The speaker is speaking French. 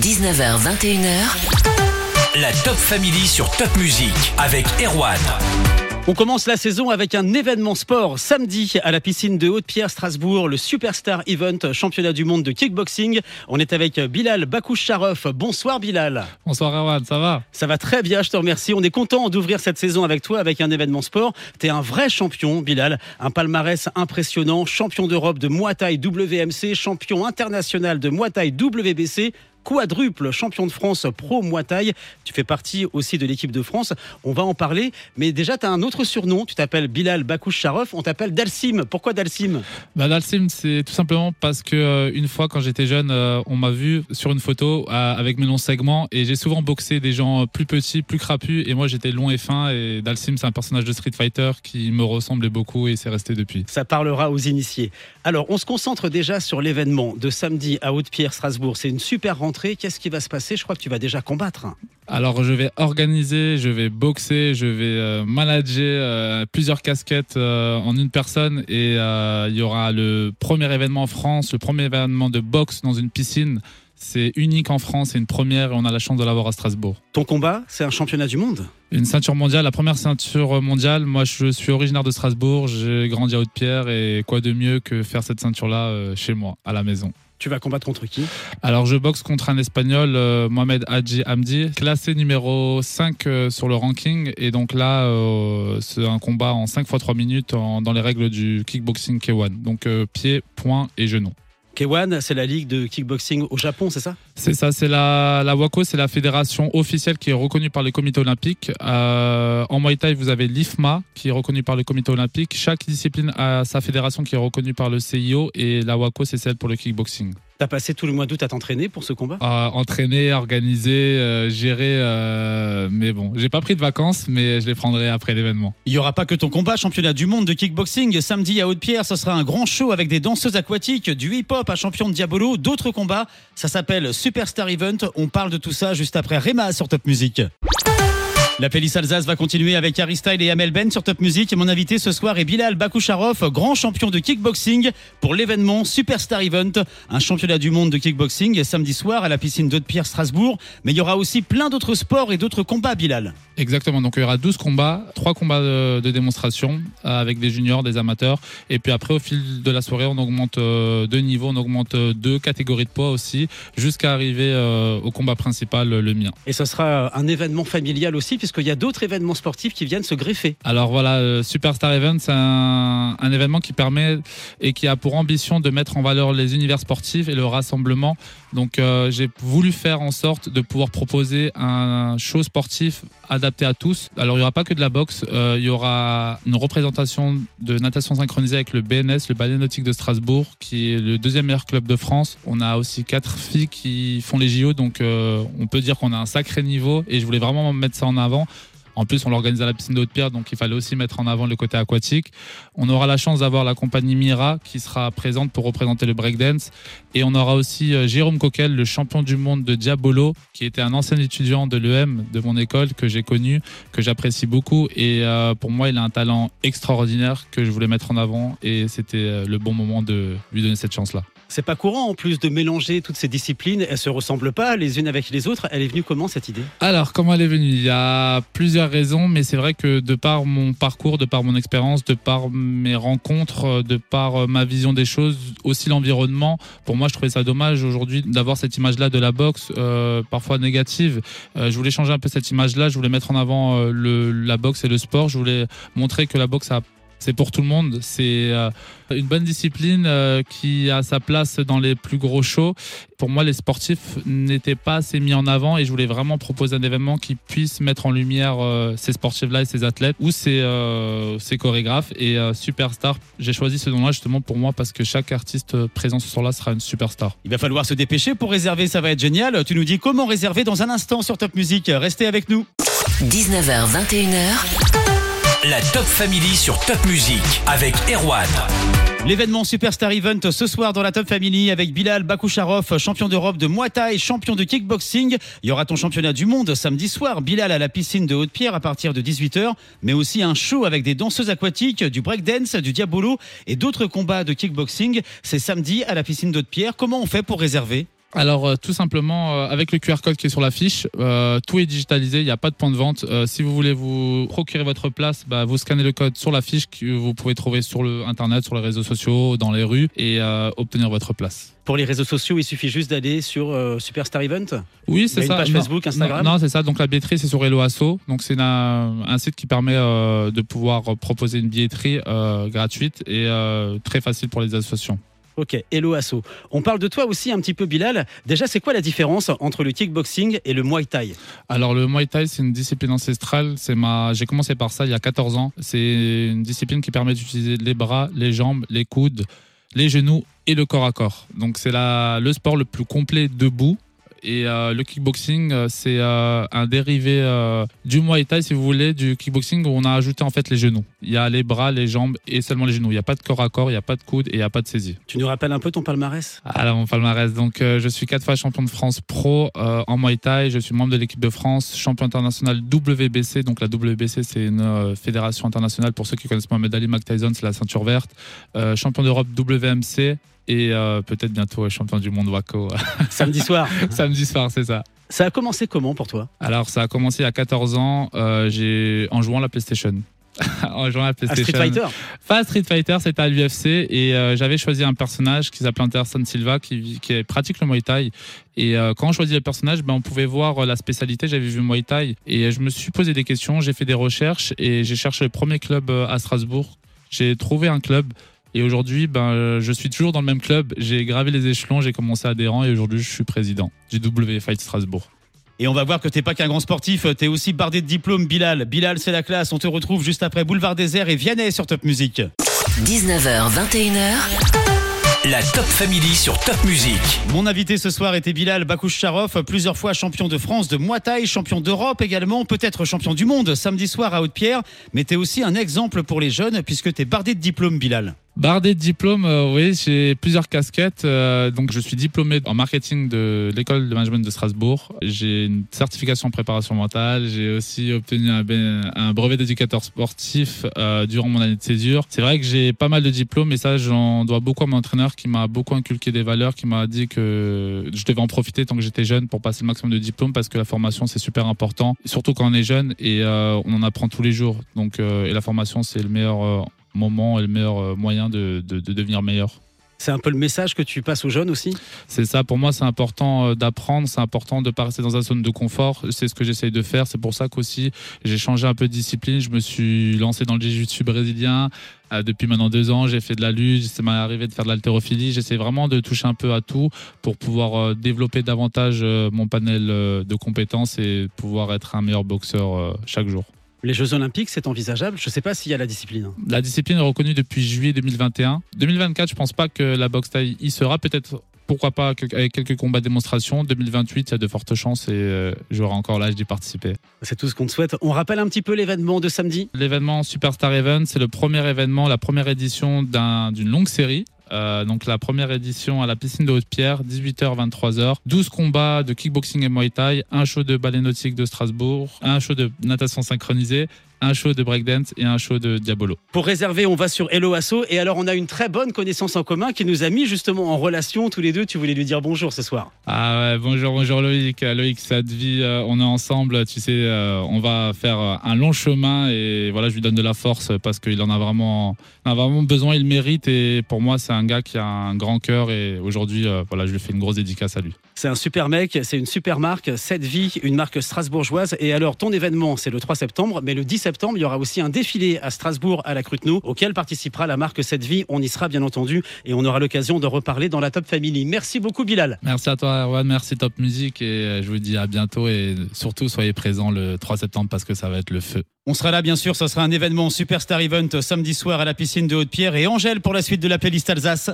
19h, 21h. La Top Family sur Top Music avec Erwan. On commence la saison avec un événement sport samedi à la piscine de Haute-Pierre Strasbourg, le Superstar Event championnat du monde de kickboxing. On est avec Bilal Bakoucharov. Bonsoir Bilal. Bonsoir Erwan, ça va? Ça va très bien, je te remercie. On est content d'ouvrir cette saison avec toi avec un événement sport. Tu es un vrai champion Bilal, un palmarès impressionnant, champion d'Europe de Muay Thai WMC, champion international de Muay Thai WBC quadruple champion de France pro Muay Thai. Tu fais partie aussi de l'équipe de France. On va en parler. Mais déjà, tu as un autre surnom. Tu t'appelles Bilal Bakouch Sharov. On t'appelle Dalsim. Pourquoi Dalsim? Bah, Dalsim, c'est tout simplement parce que euh, une fois, quand j'étais jeune, euh, on m'a vu sur une photo euh, avec mes longs segments et j'ai souvent boxé des gens plus petits, plus crapus. Et moi, j'étais long et fin. Et Dalsim, c'est un personnage de Street Fighter qui me ressemblait beaucoup et c'est resté depuis. Ça parlera aux initiés. Alors, on se concentre déjà sur l'événement de samedi à Haute-Pierre, Strasbourg. C'est une super rentrée Qu'est-ce qui va se passer Je crois que tu vas déjà combattre. Alors je vais organiser, je vais boxer, je vais euh, manager euh, plusieurs casquettes euh, en une personne et il y aura le premier événement en France, le premier événement de boxe dans une piscine. C'est unique en France, c'est une première et on a la chance de l'avoir à Strasbourg. Ton combat, c'est un championnat du monde? Une ceinture mondiale, la première ceinture mondiale. Moi, je suis originaire de Strasbourg, j'ai grandi à Haute-Pierre et quoi de mieux que faire cette ceinture-là chez moi, à la maison. Tu vas combattre contre qui? Alors, je boxe contre un Espagnol, euh, Mohamed Hadji Hamdi, classé numéro 5 euh, sur le ranking. Et donc là, euh, c'est un combat en 5 x 3 minutes dans les règles du kickboxing K1. Donc, pied, poing et genou. K1, c'est la ligue de kickboxing au Japon, c'est ça? C'est ça, c'est la, la WAKO, c'est la fédération officielle qui est reconnue par le comité olympique. en Muay Thai, vous avez l'IFMA qui est reconnue par le comité olympique. Chaque discipline a sa fédération qui est reconnue par le CIO et la WAKO, c'est celle pour le kickboxing. T'as passé tout le mois d'août à t'entraîner pour ce combat? Entraîner, organiser, euh, gérer. Euh, mais bon, j'ai pas pris de vacances, mais je les prendrai après l'événement. Il y aura pas que ton combat, championnat du monde de kickboxing. Samedi à Haute-Pierre, ce sera un grand show avec des danseuses aquatiques, du hip-hop à champion de Diabolo, d'autres combats. Ça s'appelle Superstar Event. On parle de tout ça juste après Rema sur Top Music. La playlist Alsace va continuer avec Harry Style et Amel Ben sur Top Music. Mon invité ce soir est Bilal Bakoucharov, grand champion de kickboxing pour l'événement Superstar Event, un championnat du monde de kickboxing samedi soir à la piscine d'Haute-Pierre Strasbourg. Mais il y aura aussi plein d'autres sports et d'autres combats, Bilal. Exactement. Donc il y aura 12 combats, 3 combats de, démonstration euh, avec des juniors, des amateurs. Et puis après, au fil de la soirée, on augmente euh, de niveau, on augmente euh, deux catégories de poids aussi, jusqu'à arriver au combat principal, le mien. Et ce sera un événement familial aussi puisqu'il y a d'autres événements sportifs qui viennent se greffer. Alors voilà, euh, Superstar Event, c'est un, événement qui permet et qui a pour ambition de mettre en valeur les univers sportifs et le rassemblement. Donc euh, j'ai voulu faire en sorte de pouvoir proposer un show sportif adapté à tous. Alors il n'y aura pas que de la boxe, euh, il y aura une représentation de natation synchronisée avec le BNS, le Ballet Nautique de Strasbourg, qui est le deuxième meilleur club de France. On a aussi quatre filles qui font les JO, donc on peut dire qu'on a un sacré niveau et je voulais vraiment mettre ça en avant. En plus, on l'organise à la piscine de Haute-Pierre, donc il fallait aussi mettre en avant le côté aquatique. On aura la chance d'avoir la compagnie Mira qui sera présente pour représenter le breakdance. Et on aura aussi euh, Jérôme Coquel, le champion du monde de Diabolo, qui était un ancien étudiant de l'EM de mon école que j'ai connu, que j'apprécie beaucoup. Et euh, pour moi, il a un talent extraordinaire que je voulais mettre en avant. Et c'était euh, le bon moment de lui donner cette chance-là. C'est pas courant en plus de mélanger toutes ces disciplines. Elles se ressemblent pas les unes avec les autres. Elle est venue comment cette idée? Alors comment elle est venue? Il y a plusieurs raisons, mais c'est vrai que de par mon parcours, de par mon expérience, de par mes rencontres, de par ma vision des choses, aussi l'environnement. Pour moi, je trouvais ça dommage aujourd'hui d'avoir cette image-là de la boxe, euh, parfois négative. Euh, je voulais changer un peu cette image-là. Je voulais mettre en avant euh, la boxe et le sport. Je voulais montrer que la boxe a c'est pour tout le monde. C'est euh, une bonne discipline euh, qui a sa place dans les plus gros shows. Pour moi, les sportifs n'étaient pas assez mis en avant et je voulais vraiment proposer un événement qui puisse mettre en lumière euh, ces sportifs-là et ces athlètes ou ces, ces chorégraphes. Et superstar, j'ai choisi ce nom-là justement pour moi parce que chaque artiste présent ce soir-là sera une superstar. Il va falloir se dépêcher pour réserver, ça va être génial. Tu nous dis comment réserver dans un instant sur Top Music. Restez avec nous. 19h, 21h. La Top Family sur Top Music avec Erwan. L'événement Superstar Event ce soir dans la Top Family avec Bilal Bakoucharov, champion d'Europe de Muay Thai, champion de kickboxing. Il y aura ton championnat du monde samedi soir. Bilal à la piscine de Haute-Pierre à partir de 18h, mais aussi un show avec des danseuses aquatiques, du breakdance, du diabolo et d'autres combats de kickboxing. C'est samedi à la piscine de Haute-Pierre. Comment on fait pour réserver? Alors euh, tout simplement euh, avec le QR code qui est sur l'affiche, euh, tout est digitalisé, il n'y a pas de point de vente. Si vous voulez vous procurer votre place, bah, vous scannez le code sur l'affiche que vous pouvez trouver sur le internet, sur les réseaux sociaux, dans les rues et obtenir votre place. Pour les réseaux sociaux, il suffit juste d'aller sur euh, Superstar Event? Oui, c'est une ça. page Non, Facebook, Instagram? Non, non, c'est ça. Donc la billetterie, c'est sur Hello Asso. Donc c'est un, site qui permet euh, de pouvoir proposer une billetterie euh, gratuite et très facile pour les associations. Ok, Hello Asso. On parle de toi aussi un petit peu, Bilal. Déjà, c'est quoi la différence entre le kickboxing et le Muay Thai? Alors le Muay Thai, c'est une discipline ancestrale. C'est ma, j'ai commencé par ça il y a 14 ans. C'est une discipline qui permet d'utiliser les bras, les jambes, les coudes, les genoux et le corps à corps. Donc c'est la, le sport le plus complet debout. Et euh, le kickboxing, euh, c'est euh, un dérivé du Muay Thai, si vous voulez, du kickboxing où on a ajouté en fait les genoux. Il y a les bras, les jambes et seulement les genoux. Il n'y a pas de corps à corps, il n'y a pas de coude et il n'y a pas de saisie. Tu nous rappelles un peu ton palmarès? Alors, mon palmarès. Donc, je suis quatre fois champion de France pro en Muay Thai. Je suis membre de l'équipe de France, champion international WBC. Donc, la WBC, c'est une fédération internationale. Pour ceux qui connaissent Mohamed Ali, Mike Tyson, c'est la ceinture verte. Champion d'Europe WMC. Et euh, peut-être bientôt euh, champion du monde WACO. Samedi soir. Samedi soir, c'est ça. Ça a commencé comment pour toi? Alors, ça a commencé à 14 ans euh, j'ai en jouant à la PlayStation. en jouant à la À PlayStation. Street Fighter? Pas Street Fighter, c'était à l'UFC et euh, j'avais choisi un personnage qui s'appelait Anderson Silva qui, qui pratique le Muay Thai. Et euh, quand on choisit le personnage, ben, on pouvait voir la spécialité. J'avais vu Muay Thai et je me suis posé des questions, j'ai fait des recherches et j'ai cherché le premier club à Strasbourg. J'ai trouvé un club. Et aujourd'hui, ben, euh, je suis toujours dans le même club. J'ai gravé les échelons, j'ai commencé adhérent et aujourd'hui, je suis président du W Fight Strasbourg. Et on va voir que t'es pas qu'un grand sportif, t'es aussi bardé de diplômes, Bilal. Bilal, c'est la classe. On te retrouve juste après Boulevard Désert et Vianney sur Top Music. 19h, 21h, La Top Family sur Top Music. Mon invité ce soir était Bilal Bakoucharov, plusieurs fois champion de France de Muay Thai, champion d'Europe également, peut-être champion du monde samedi soir à Haute-Pierre. Mais t'es aussi un exemple pour les jeunes puisque t'es bardé de diplômes, Bilal. Bardé de diplômes, euh, oui, j'ai plusieurs casquettes. euh, donc, je suis diplômé en marketing de l'école de management de Strasbourg. J'ai une certification en préparation mentale. J'ai aussi obtenu un, un brevet d'éducateur sportif euh, durant mon année de césure. C'est vrai que j'ai pas mal de diplômes et ça, j'en dois beaucoup à mon entraîneur qui m'a beaucoup inculqué des valeurs, qui m'a dit que je devais en profiter tant que j'étais jeune pour passer le maximum de diplômes parce que la formation, c'est super important, surtout quand on est jeune et euh, on en apprend tous les jours. Donc, euh, et la formation, c'est le meilleur euh, moment et le meilleur euh, moyen de, de- de devenir meilleur. C'est un peu le message que tu passes aux jeunes aussi? C'est ça, pour moi, c'est important euh, d'apprendre, c'est important de ne pas rester dans un zone de confort. C'est ce que j'essaye de faire. C'est pour ça qu'aussi, j'ai changé un peu de discipline. Je me suis lancé dans le jiu-jitsu brésilien. Euh, depuis maintenant deux ans, j'ai fait de la lutte, ça m'est arrivé de faire de l'haltérophilie. J'essaie vraiment de toucher un peu à tout pour pouvoir développer davantage mon panel de compétences et pouvoir être un meilleur boxeur chaque jour. Les Jeux Olympiques, c'est envisageable Je sais pas s'il y a la discipline. La discipline est reconnue depuis juillet 2021. 2024, je pense pas que la boxe taille y sera. Peut-être, pourquoi pas, avec quelques combats de démonstration. 2028, il y a de fortes chances et euh, j'aurai encore l'âge d'y participer. C'est tout ce qu'on te souhaite. On rappelle un petit peu l'événement de samedi L'événement Superstar Event, c'est le premier événement, la première édition d'un- d'une longue série. Euh, donc la première édition à la piscine de Haute-Pierre, 18h, 23h. 12 combats de kickboxing et Muay Thai, un show de ballet nautique de Strasbourg, un show de natation synchronisée, un show de breakdance et un show de diabolo. Pour réserver, on va sur Hello Asso. Et alors, on a une très bonne connaissance en commun qui nous a mis justement en relation tous les deux. Tu voulais lui dire bonjour ce soir. Ah ouais, bonjour, bonjour Loïc. Euh, Loïc, ça te vit, euh, on est ensemble, tu sais, euh, on va faire un long chemin et voilà, je lui donne de la force parce qu'il en a vraiment, en a vraiment besoin, il le mérite et pour moi, c'est un gars qui a un grand cœur et aujourd'hui, euh, voilà, je lui fais une grosse dédicace à lui. C'est un super mec, c'est une super marque, Cette Vie, une marque strasbourgeoise. Et alors, ton événement, c'est le 3 septembre, mais le 10 septembre, il y aura aussi un défilé à Strasbourg, à la Cruteno, auquel participera la marque Cette Vie. On y sera, bien entendu, et on aura l'occasion de reparler dans la Top Family. Merci beaucoup, Bilal. Merci à toi, Erwan, merci Top Music et euh, je vous dis à bientôt et surtout soyez présents le 3 septembre parce que ça va être le feu. On sera là, bien sûr. Ce sera un événement Superstar Event samedi soir à la piscine de Haute-Pierre et Angèle pour la suite de la playlist Alsace.